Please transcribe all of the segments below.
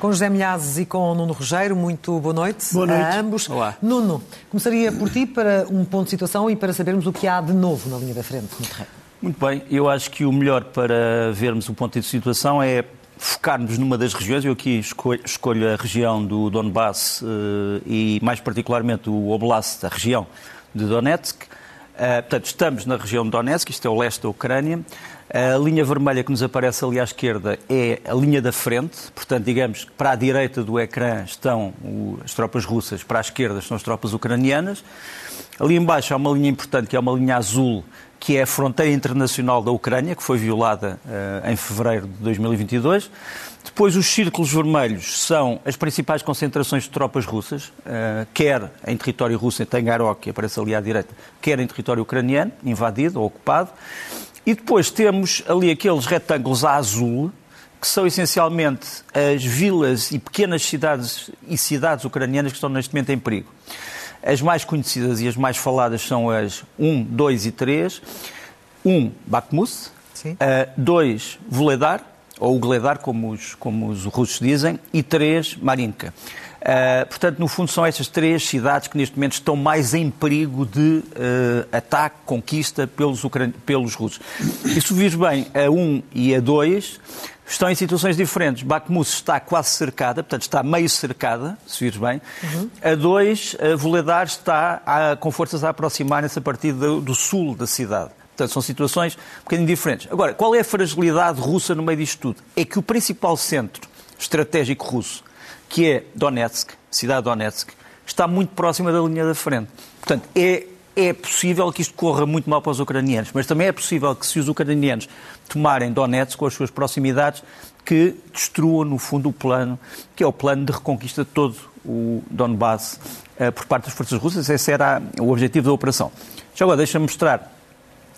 com José Milhazes e com Nuno Rogério. Muito boa noite, boa noite. a ambos. Olá. Nuno, começaria por ti para um ponto de situação e para sabermos o que há de novo na linha da frente no terreno. Muito bem, eu acho que o melhor para vermos o ponto de situação é focarmos numa das regiões. Eu aqui escolho, escolho a região do Donbass uh, e, mais particularmente, o Oblast, a região de Donetsk. Uh, portanto, estamos na região de Donetsk, isto é o leste da Ucrânia. A linha vermelha que nos aparece ali à esquerda é a linha da frente, portanto, digamos que para a direita do ecrã estão as tropas russas, para a esquerda estão as tropas ucranianas. Ali embaixo há uma linha importante, que é uma linha azul, que é a fronteira internacional da Ucrânia, que foi violada uh, em fevereiro de 2022. Depois, os círculos vermelhos são as principais concentrações de tropas russas, uh, quer em território russo, em Tangarok, que aparece ali à direita, quer em território ucraniano, invadido ou ocupado. E depois temos ali aqueles retângulos a azul, que são essencialmente as vilas e pequenas cidades e cidades ucranianas que estão neste momento em perigo. As mais conhecidas e as mais faladas são as 1, 2 e 3. 1, Bakhmut. 2, Vuledar, ou Gledar, como os, como os russos dizem. E 3, Marinka. Uh, portanto, no fundo, são estas três cidades que neste momento estão mais em perigo de uh, ataque, conquista pelos, ucran... pelos russos. E se vires bem, a 1 e a 2 estão em situações diferentes. Bakhmut está quase cercada, portanto está meio cercada, se vires bem. Uhum. A 2, a Voledar está a, com forças a aproximarem-se a partir do, do sul da cidade. Portanto, são situações um bocadinho diferentes. Agora, qual é a fragilidade russa no meio disto tudo? É que o principal centro estratégico russo, que é Donetsk, cidade de Donetsk, está muito próxima da linha da frente. Portanto, é, é possível que isto corra muito mal para os ucranianos, mas também é possível que, se os ucranianos tomarem Donetsk com as suas proximidades, que destruam, no fundo, o plano, que é o plano de reconquista de todo o Donbass uh, por parte das forças russas. Esse era o objetivo da operação. Já agora, deixa-me mostrar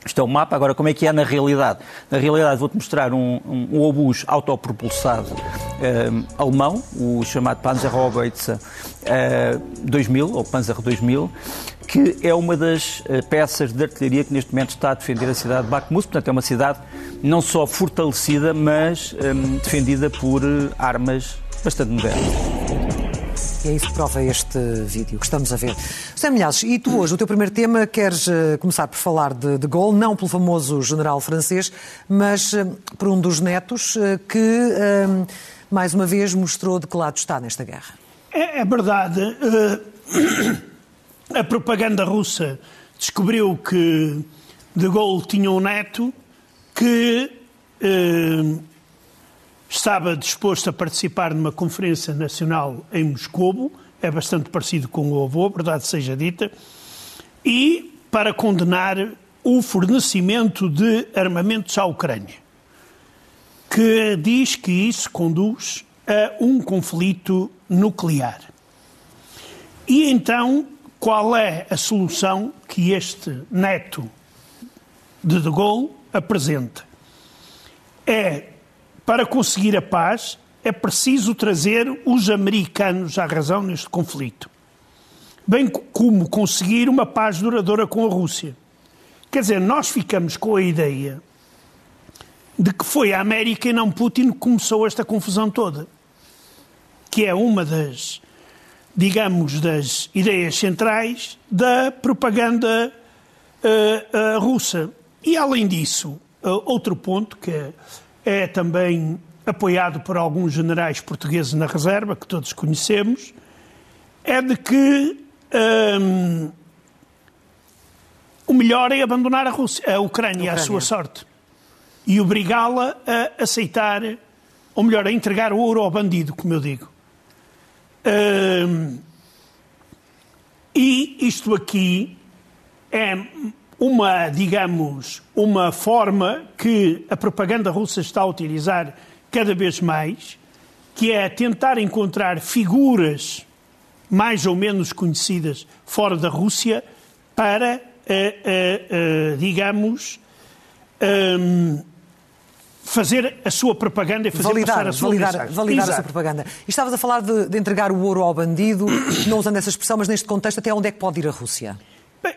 isto é o mapa, agora como é que é na realidade? Na realidade vou-te mostrar um, um, um, obus autopropulsado um, alemão, o chamado Panzerhaubitze uh, 2000, ou Panzer 2000, que é uma das uh, peças de artilharia que neste momento está a defender a cidade de Bakhmut, portanto é uma cidade não só fortalecida, mas um, defendida por uh, armas bastante modernas. E é isso que prova este vídeo que estamos a ver. José Milhazes, e tu hoje, o teu primeiro tema, queres uh, começar por falar de, de Gaulle, não pelo famoso general francês, mas uh, por um dos netos uh, que, mais uma vez, mostrou de que lado está nesta guerra. É, é verdade. a propaganda russa descobriu que de Gaulle tinha um neto que estava disposto a participar numa conferência nacional em Moscou, é bastante parecido com o avô, verdade seja dita, e para condenar o fornecimento de armamentos à Ucrânia, que diz que isso conduz a um conflito nuclear. E então, qual é a solução que este neto de De Gaulle apresenta? É para conseguir a paz, é preciso trazer os americanos à razão neste conflito, bem como conseguir uma paz duradoura com a Rússia. Quer dizer, nós ficamos com a ideia de que foi a América e não Putin que começou esta confusão toda, que é uma das, digamos, das ideias centrais da propaganda uh, uh, russa. E, além disso, uh, outro ponto que é também apoiado por alguns generais portugueses na reserva, que todos conhecemos, é de que hum, o melhor é abandonar a, Rússia, a Ucrânia, à sua sorte e obrigá-la a aceitar, ou melhor, a entregar o ouro ao bandido, como eu digo. Hum, e isto aqui é uma, digamos, uma forma que a propaganda russa está a utilizar cada vez mais, que é tentar encontrar figuras mais ou menos conhecidas fora da Rússia para, uh, uh, uh, digamos, um, fazer a sua propaganda e fazer validar, passar a sua validar, mensagem. validar sua propaganda. E estavas a falar de, de entregar o ouro ao bandido, não usando essa expressão, mas neste contexto até onde é que pode ir a Rússia?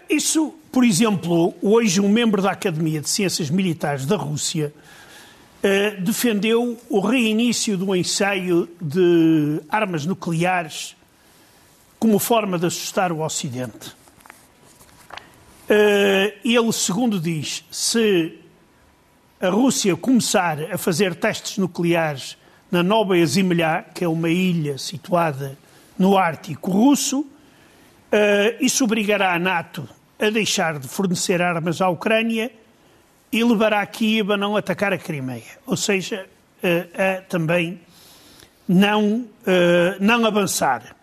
Isso, por exemplo, hoje um membro da Academia de Ciências Militares da Rússia uh, defendeu o reinício do ensaio de armas nucleares como forma de assustar o Ocidente. Uh, ele, segundo diz, se a Rússia começar a fazer testes nucleares na Nova Zimlya, que é uma ilha situada no Ártico russo, isso obrigará a NATO a deixar de fornecer armas à Ucrânia e levará Kiev a não atacar a Crimeia. Ou seja, uh, a também não, uh, não avançar.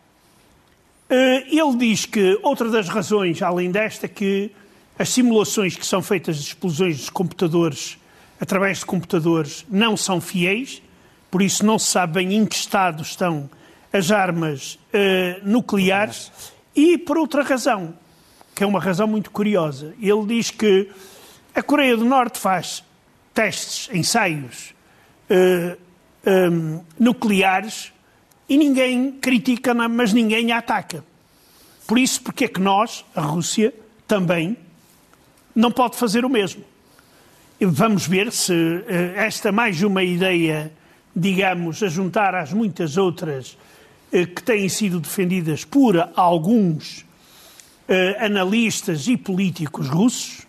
ele diz que outra das razões, além desta, que as simulações que são feitas de explosões dos computadores através de computadores não são fiéis, por isso não se sabe bem em que estado estão as armas uh, nucleares, e por outra razão, que é uma razão muito curiosa. Ele diz que a Coreia do Norte faz testes, ensaios uh, eh, um, eh, nucleares e ninguém critica, mas ninguém a ataca. Por isso, porque é que nós, a Rússia, também não pode fazer o mesmo? Vamos ver se eh, esta mais uma ideia, digamos, a juntar às muitas outras que têm sido defendidas por alguns eh, analistas e políticos russos,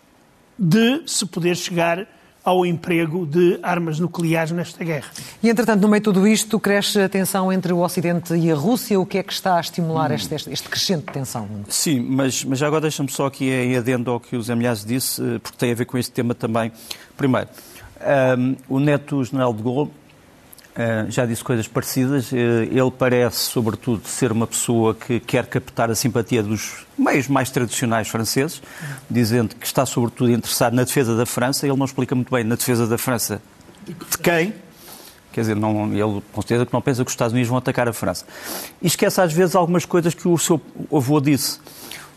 de se poder chegar ao emprego de armas nucleares nesta guerra. E, entretanto, no meio de tudo isto, cresce a tensão entre o Ocidente e a Rússia. O que é que está a estimular hum. este, este, crescente tensão? Sim, mas, mas agora deixa-me só aqui em adendo ao que o Zé Milhaz disse, eh, porque tem a ver com este tema também. Primeiro, um, o neto general de Gaulle já disse coisas parecidas. Uh, ele parece, sobretudo, ser uma pessoa que quer captar a simpatia dos meios mais tradicionais franceses, dizendo que está, sobretudo, interessado na defesa da França. Ele não explica muito bem na defesa da França de quem. Quer dizer, não, ele com certeza que não pensa que os Estados Unidos vão atacar a França. E esquece, às vezes, algumas coisas que o seu avô disse.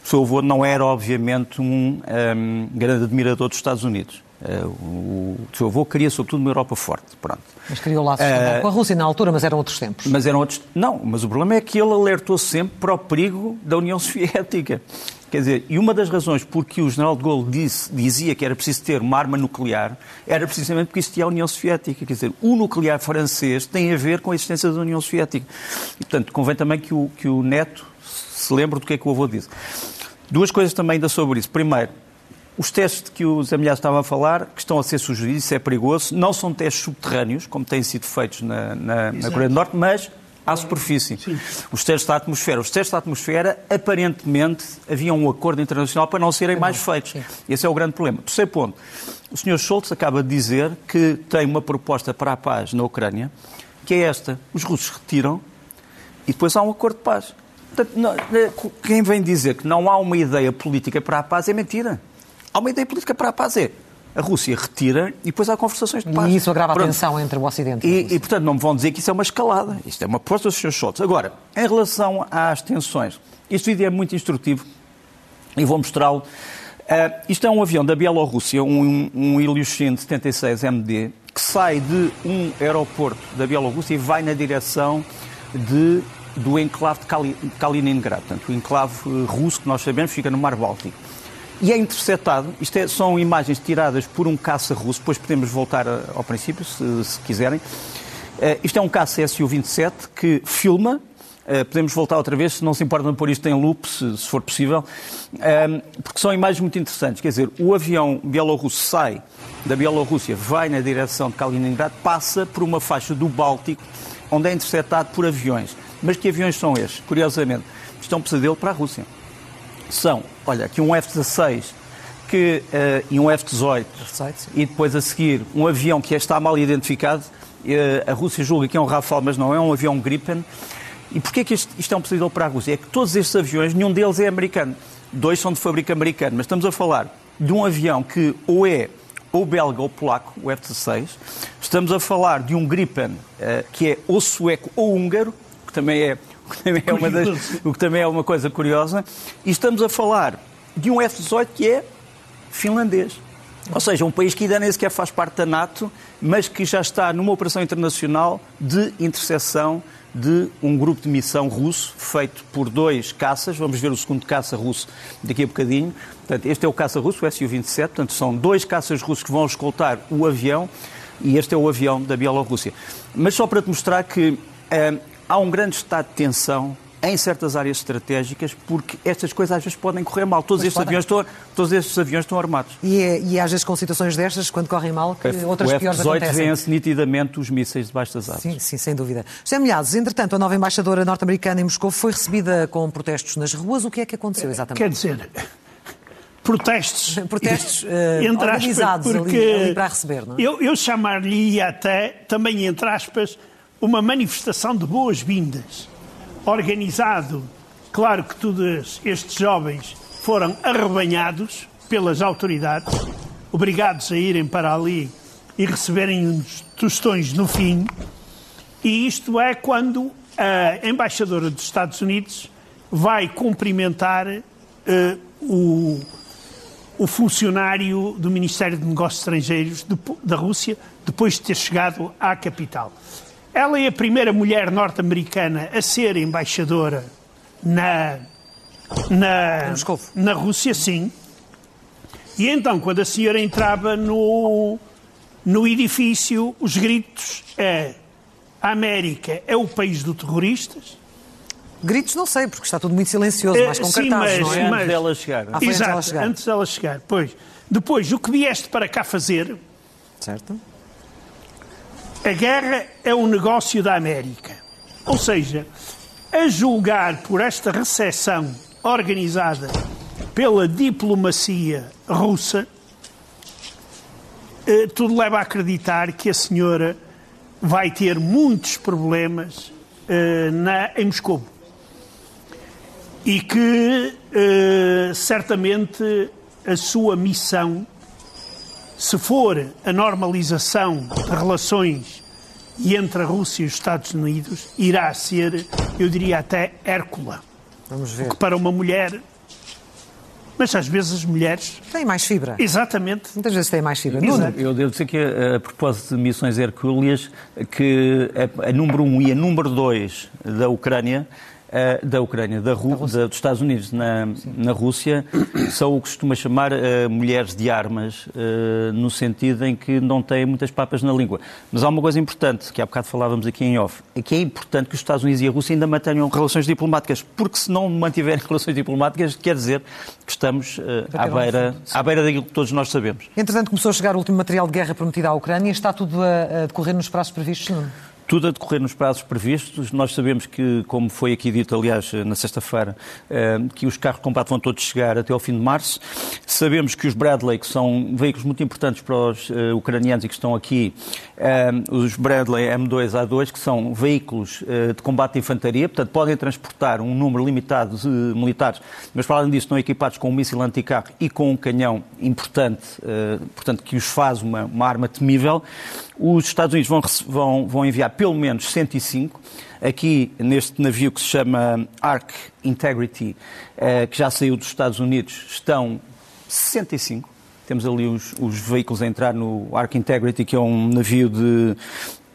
O seu avô não era, obviamente, um, um grande admirador dos Estados Unidos. Uh, o seu avô queria, sobretudo, uma Europa forte. Pronto. Mas criou laços uh, com a Rússia na altura, mas eram outros tempos. Mas eram outros. Não, mas o problema é que ele alertou sempre para o perigo da União Soviética. Quer dizer, e uma das razões por que o general de Gaulle disse, dizia que era preciso ter uma arma nuclear era precisamente porque existia a União Soviética. Quer dizer, o nuclear francês tem a ver com a existência da União Soviética. E, portanto, convém também que o, que o neto se lembre do que é que o avô disse. Duas coisas também ainda sobre isso. Primeiro, os testes que o Zé Milhaz estava a falar, que estão a ser sugeridos, isso é perigoso, não são testes subterrâneos, como têm sido feitos na, na, na Coreia do Norte, mas à superfície. Sim. Os testes da atmosfera. Os testes da atmosfera, aparentemente, havia um acordo internacional para não serem não. mais feitos. Sim. Esse é o grande problema. Terceiro ponto. O Sr. Schultz acaba de dizer que tem uma proposta para a paz na Ucrânia, que é esta. Os russos retiram e depois há um acordo de paz. Portanto, não, quem vem dizer que não há uma ideia política para a paz é mentira. Há uma ideia política para a paz. É a Rússia retira e depois há conversações de paz. E isso agrava Pronto. a tensão entre o Ocidente e, Rússia. E, portanto, não me vão dizer que isso é uma escalada. Isto é uma proposta dos Sr. Schultz. Agora, em relação às tensões, este vídeo é muito instrutivo e vou mostrá-lo. Uh, isto é um avião da Bielorrússia, um, um Ilyushin 76MD, que sai de um aeroporto da Bielorrússia e vai na direção de, do enclave de Kaliningrad. Portanto, o enclave eh, russo que nós sabemos fica no Mar Báltico e é interceptado. Isto é, são imagens tiradas por um caça russo, depois podemos voltar ao princípio, se, se quiserem. Uh, isto é um caça Su-27 que filma. Uh, podemos voltar outra vez, se não se importa de pôr isto em loop, se, se for possível, uh, porque são imagens muito interessantes. Quer dizer, o avião bielorrusso sai da Bielorrússia, vai na direção de Kaliningrad, passa por uma faixa do Báltico, onde é interceptado por aviões. Mas que aviões são estes? Curiosamente, isto é um pesadelo para a Rússia são, olha, aqui um F-16 que, uh, e um F-18 e depois a seguir um avião que está mal identificado. Uh, a Rússia julga que é um Rafale, mas não é um avião Gripen. E porquê que isto, isto é um pesadelo para a Rússia? É que todos estes aviões, nenhum deles é americano. Dois são de fábrica americana, mas estamos a falar de um avião que ou é ou belga ou polaco, o F-16. Estamos a falar de um Gripen uh, que é ou sueco ou húngaro, que também é o que também é uma, das, o que também é uma coisa curiosa. E estamos a falar de um F-18 que é finlandês. Ou seja, um país que ainda nem sequer faz parte da NATO, mas que já está numa operação internacional de interseção de um grupo de missão russo, feito por dois caças. Vamos ver o segundo caça russo daqui a bocadinho. Portanto, este é o caça russo, o Su-27. Portanto, são dois caças russos que vão escoltar o avião E este é o avião da Bielorrússia. Mas só para te mostrar que eh, há um grande estado de tensão em certas áreas estratégicas, porque estas coisas às vezes podem correr mal. Todos, estes aviões, estão, todos estes aviões estão armados. E, é, e às vezes com situações destas, quando correm mal, que F, outras o piores acontecem. O F-18 vence nitidamente os mísseis debaixo das asas. Sim, sim, sem dúvida. José Milhares, entretanto, a nova embaixadora norte-americana em Moscou foi recebida com protestos nas ruas. O que é que aconteceu exatamente? Quer dizer, protestos, protestos uh, organizados porque ali, ali, para receber, não é? Eu, eu chamar-lhe até, também entre aspas, uma manifestação de boas-vindas, organizado Claro que todos estes jovens foram arrebanhados pelas autoridades, obrigados a irem para ali e receberem uns tostões no fim. E isto é quando a embaixadora dos Estados Unidos vai cumprimentar uh, o, o funcionário do Ministério de Negócios Estrangeiros de, da Rússia, depois de ter chegado à capital. Ela é a primeira mulher norte-americana a ser embaixadora na, na, na Rússia, sim. E então, quando a senhora entrava no, no edifício, os gritos é a América é o país dos terroristas. Gritos não sei, porque está tudo muito silencioso, mais com sim, cartazes, mas, não é? Mas, antes dela chegar. Ah, exato, antes dela chegar. antes dela chegar. Pois. Depois, o que vieste para cá fazer... Certo. A guerra é um negócio da América. Ou seja, a julgar por esta recepção organizada pela diplomacia russa, eh, tudo leva a acreditar que a senhora vai ter muitos problemas eh, na, em Moscou. E que eh, certamente a sua missão, se for a normalização de relações e entre a Rússia e os Estados Unidos irá ser, eu diria até Hércula. Vamos ver. O que para uma mulher. Mas às vezes as mulheres. Têm mais fibra. Exatamente. Muitas vezes têm mais fibra. Nuno. Eu devo dizer que, a propósito de missões hercúleas, que a, a número 1 um e a número 2 da Ucrânia Uh, da Ucrânia, da, Ru da, dos Estados Unidos na, na Rússia, são o que costuma chamar uh, mulheres de armas, uh, no sentido em que não têm muitas papas na língua. Mas há uma coisa importante, que há bocado falávamos aqui em off, é que é importante que os Estados Unidos e a Rússia ainda mantenham relações diplomáticas, porque se não mantiverem relações diplomáticas, quer dizer que estamos à, beira, à beira daquilo que todos nós sabemos. Entretanto, começou a chegar o último material de guerra prometido à Ucrânia. Está tudo a, a decorrer nos prazos previstos, não? Tudo a decorrer nos prazos previstos. Nós sabemos que, como foi aqui dito, aliás, na sexta-feira, eh, que os carros de combate vão todos chegar até ao fim de março. Sabemos que os Bradley, que são veículos muito importantes para os uh, ucranianos e que estão aqui, uh, os Bradley M2A2, que são veículos de combate de infantaria, portanto, podem transportar um número limitado de militares, mas, para além disso, estão equipados com um míssil anticarro e com um canhão importante, portanto, que os faz uma, uma arma temível. Os Estados Unidos vão, vão, vão enviar pelo menos 105. Aqui, neste navio que se chama Ark Integrity, eh, que já saiu dos Estados Unidos, estão 65. Temos ali os, os veículos a entrar no Ark Integrity, que é um navio de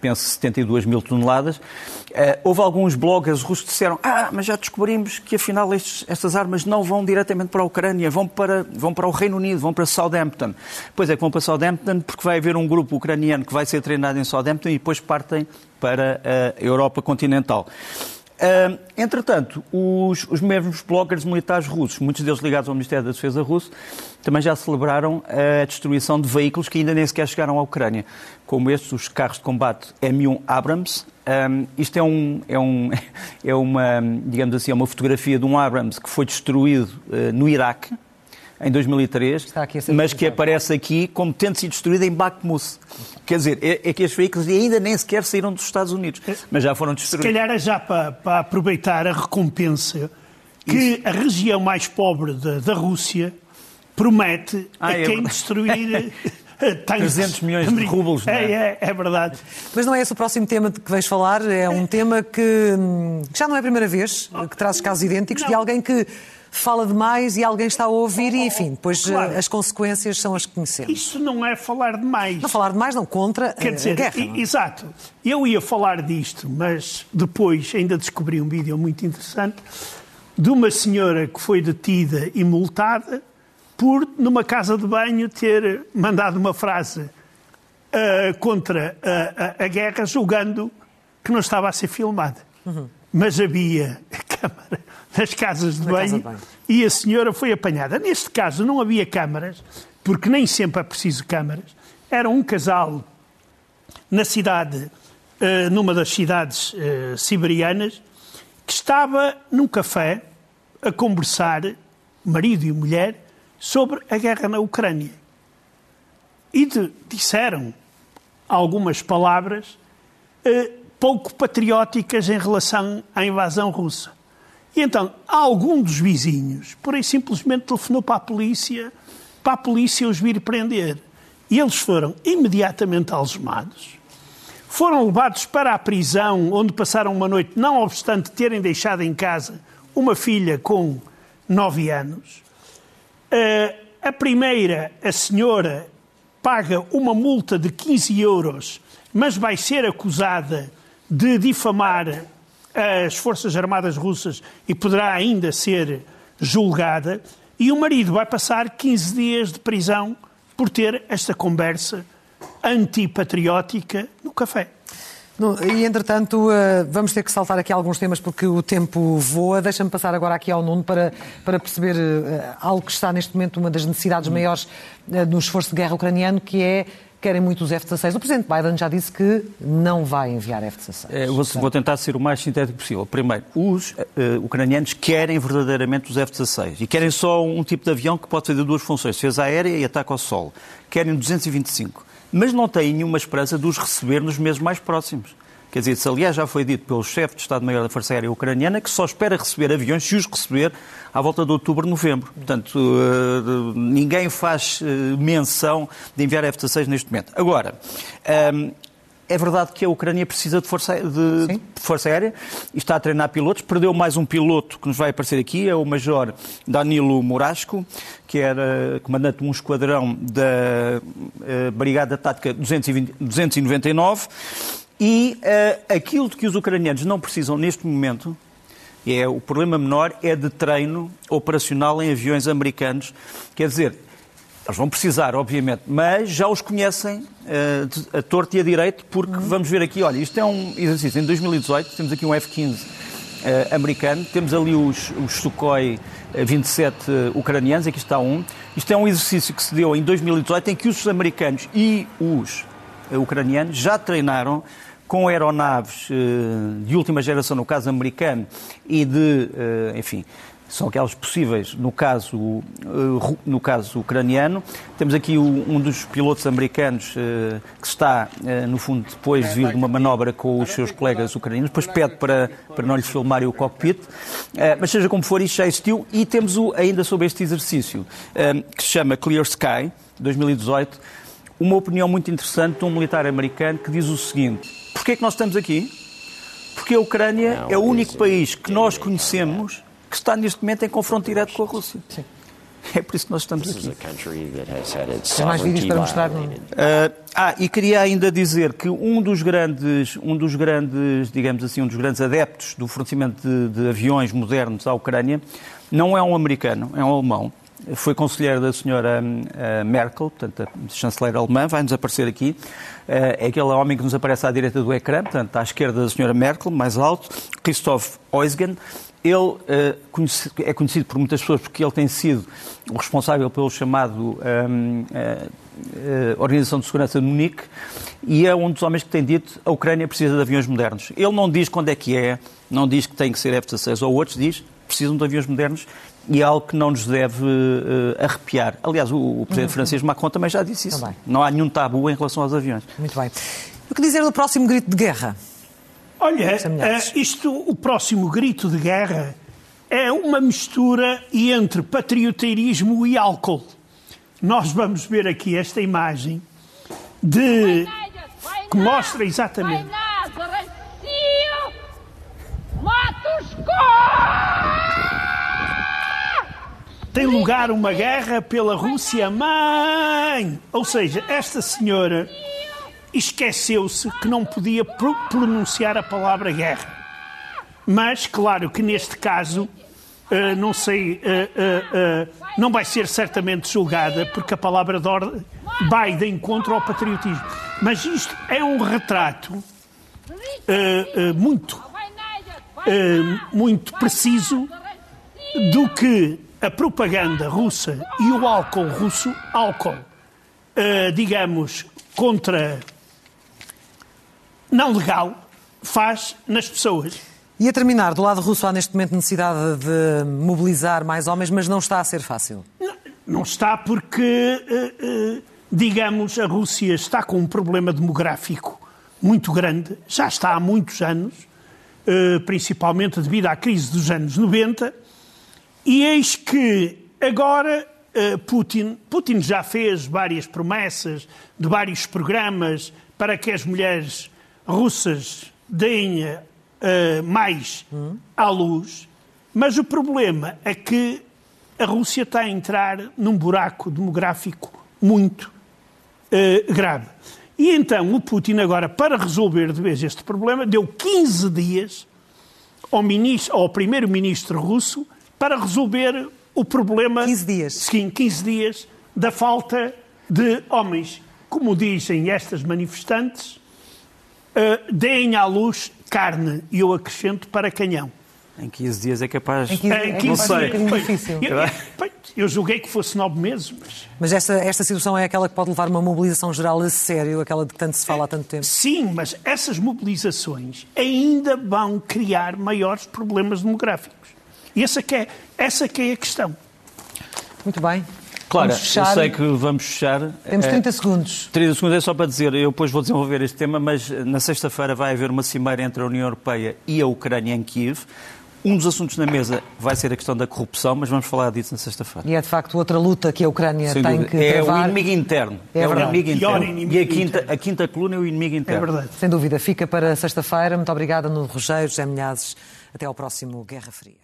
penso, 72 mil toneladas. Uh, houve alguns bloggers russos que disseram ah, mas já descobrimos que afinal estes, estas armas não vão diretamente para a Ucrânia, vão para, vão para o Reino Unido, vão para Southampton. Pois é que vão para Southampton porque vai haver um grupo ucraniano que vai ser treinado em Southampton e depois partem para a Europa continental. Entretanto, os, os, mesmos bloggers militares russos, muitos deles ligados ao Ministério da Defesa russo, também já celebraram a destruição de veículos que ainda nem sequer chegaram à Ucrânia, como estes, os carros de combate M1 Abrams. Um, isto é, um, é, um, é uma, digamos assim, é uma fotografia de um Abrams que foi destruído uh, no Iraque, em 2003, mas que aparece aqui como tendo sido destruído em Bakhmut. Quer dizer, é, é, que estes veículos ainda nem sequer saíram dos Estados Unidos, mas já foram destruídos. Se calhar é já para, para aproveitar a recompensa que Isso. a região mais pobre da, da Rússia promete ah, a é quem destruir... Tanques 300 milhões de rublos, não é? É, é? é, verdade. Mas não é esse o próximo tema de que vais falar, é um tema que, hum, que já não é a primeira vez que traz casos idênticos não. de alguém que fala demais e alguém está a ouvir e, enfim, depois claro. Eh, as consequências são as que conhecemos. Isso não é falar demais. Não falar demais, não, contra Quer dizer, a guerra. Não? É? Exato. Eu ia falar disto, mas depois ainda descobri um vídeo muito interessante de uma senhora que foi detida e multada por, numa casa de banho, ter mandado uma frase uh, contra a, a, a, guerra, julgando que não estava a ser filmada. Uhum. Mas havia câmara nas casas de, banho, de banho e a senhora foi apanhada. Neste caso não havia câmaras, porque nem sempre é preciso câmaras. Era um casal na cidade, uh, numa das cidades uh, siberianas, que estava num café a conversar, marido e mulher, sobre a guerra na Ucrânia. E de, disseram algumas palavras eh, pouco patrióticas em relação à invasão russa. E então, algum dos vizinhos, por aí simplesmente telefonou para a polícia, para a polícia os vir prender. E eles foram imediatamente algemados, foram levados para a prisão, onde passaram uma noite, não obstante terem deixado em casa uma filha com nove anos. Uh, a primeira, a senhora, paga uma multa de 15 euros, mas vai ser acusada de difamar as Forças Armadas Russas e poderá ainda ser julgada. E o marido vai passar 15 dias de prisão por ter esta conversa antipatriótica no café. E, entretanto, eh, vamos ter que saltar aqui alguns temas porque o tempo voa. Deixa-me passar agora aqui ao Nuno para, para perceber eh, algo que está neste momento uma das necessidades maiores eh, no esforço de guerra ucraniano, que é querem muito os F-16. O Presidente Biden já disse que não vai enviar F-16. É, vou, vou, tentar ser o mais sintético possível. Primeiro, os uh, ucranianos querem verdadeiramente os F-16 e querem só um tipo de avião que pode fazer duas funções, defesa aérea e ataque ao solo. Querem 225 mas não têm nenhuma esperança de os receber nos meses mais próximos. Quer dizer, se aliás já foi dito pelo chefe de Estado-Maior da Força Aérea Ucraniana que só espera receber aviões, se os receber, à volta de outubro, novembro. Portanto, uh, ninguém faz uh, menção de enviar F-16 neste momento. Agora, ehm, é verdade que a Ucrânia precisa de força, de, de força, aérea e está a treinar pilotos. Perdeu mais um piloto que nos vai aparecer aqui, é o Major Danilo Morasco, que era comandante de um esquadrão da uh, Brigada Tática 220, 299. E uh, aquilo de que os ucranianos não precisam neste momento, é o problema menor, é de treino operacional em aviões americanos. Quer dizer, eles vão precisar, obviamente, mas já os conhecem uh, a torto e a direito, porque uhum. vamos ver aqui, olha, isto é um exercício. Em 2018 temos aqui um F-15 uh, eh, americano, temos ali os, os Sukhoi 27 uh, ucranianos, aqui está um. Isto é um exercício que se deu em 2018 em que os americanos e os ucranianos já treinaram com aeronaves de última geração, no caso americano, e de, enfim, são aquelas possíveis no caso, eh, no caso ucraniano. Temos aqui um dos pilotos americanos eh, que está, eh, no fundo, depois de vir de uma manobra com os seus colegas ucranianos, depois pede para, para não lhe filmarem o cockpit. Mas seja como for, isto já existiu. E temos ainda sobre este exercício, que se chama Clear Sky, 2018, uma opinião muito interessante de um militar americano que diz o seguinte: porquê é que nós estamos aqui? Porque a Ucrânia é o único país que nós conhecemos que está neste momento em confronto direto com a Rússia. Sim. É por isso que nós estamos aqui. Tem mais vídeos para mostrar? Uh, ah, e queria ainda dizer que um dos grandes, um dos grandes, digamos assim, um dos grandes adeptos do fornecimento de, de aviões modernos à Ucrânia não é um americano, é um alemão. Foi conselheiro da senhora uh, Merkel, portanto, a chanceler alemã, vai-nos aparecer aqui. Uh, é aquele homem que nos aparece à direita do ecrã, portanto, à esquerda da senhora Merkel, mais alto, Christoph Eusgen, ele uh, é conhecido por muitas pessoas porque ele tem sido o responsável pelo chamado um, uh, uh, Organização de Segurança de Munique e é um dos homens que tem dito a Ucrânia precisa de aviões modernos. Ele não diz quando é que é, não diz que tem que ser F-16 ou outros, diz precisam de aviões modernos e é algo que não nos deve arrepiar. Aliás, o, o presidente uhum. francês Macron também já disse isso. Também. Não há nenhum tabu em relação aos aviões. Muito bem. O que dizer do próximo grito de guerra? Olha, eh, isto, o próximo grito de guerra é uma mistura entre patriotismo e álcool. Nós vamos ver aqui esta imagem de que mostra exatamente. Tem lugar uma guerra pela Rússia mãe. Ou seja, esta senhora esqueceu-se que não podia pronunciar a palavra guerra. Mas, claro que neste caso, uh, não sei, uh, não vai ser certamente julgada, porque a palavra de ordem vai de encontro ao patriotismo. Mas isto é um retrato muito, muito preciso do que a propaganda russa e o álcool russo, álcool, digamos, contra não legal, faz nas pessoas. E a terminar, do lado russo há neste momento necessidade de mobilizar mais homens, mas não está a ser fácil. Não, não está porque, eh, eh, digamos, a Rússia está com um problema demográfico muito grande, já está há muitos anos, principalmente devido à crise dos anos 90, e eis que agora Putin, Putin já fez várias promessas de vários programas para que as mulheres russas deem uh, mais à luz, mas o problema é que a Rússia está a entrar num buraco demográfico muito uh, grave. E então o Putin agora, para resolver de vez este problema, deu 15 dias ao, ao primeiro-ministro russo para resolver o problema... 15 dias? Sim, 15 dias da falta de homens. Como dizem estas manifestantes, uh, deem à luz carne, e eu acrescento para canhão. Em 15 dias é capaz. Em 15, em 15 não sei. É um difícil. Eu, eu, julguei que fosse 9 meses. Mas, mas esta, esta situação é aquela que pode levar uma mobilização geral a sério, aquela de que tanto se fala há tanto tempo? Sim, mas essas mobilizações ainda vão criar maiores problemas demográficos. E essa que é, essa que é a questão. Muito bem. Claro, eu sei que vamos fechar. Temos 30 é, segundos. 30 segundos é só para dizer, eu depois vou desenvolver este tema, mas na sexta-feira vai haver uma cimeira entre a União Europeia e a Ucrânia em Kiev. Um dos assuntos na mesa vai ser a questão da corrupção, mas vamos falar disso na sexta-feira. E é de facto outra luta que a Ucrânia Sem tem dúvida. que é travar. É o inimigo interno. É, é o inimigo interno. Inimigo e a quinta, interno. a quinta coluna é o inimigo interno. É verdade. Sem dúvida. Fica para sexta-feira. Muito obrigada, no Rogério, José Milhazes. Até ao próximo Guerra Fria.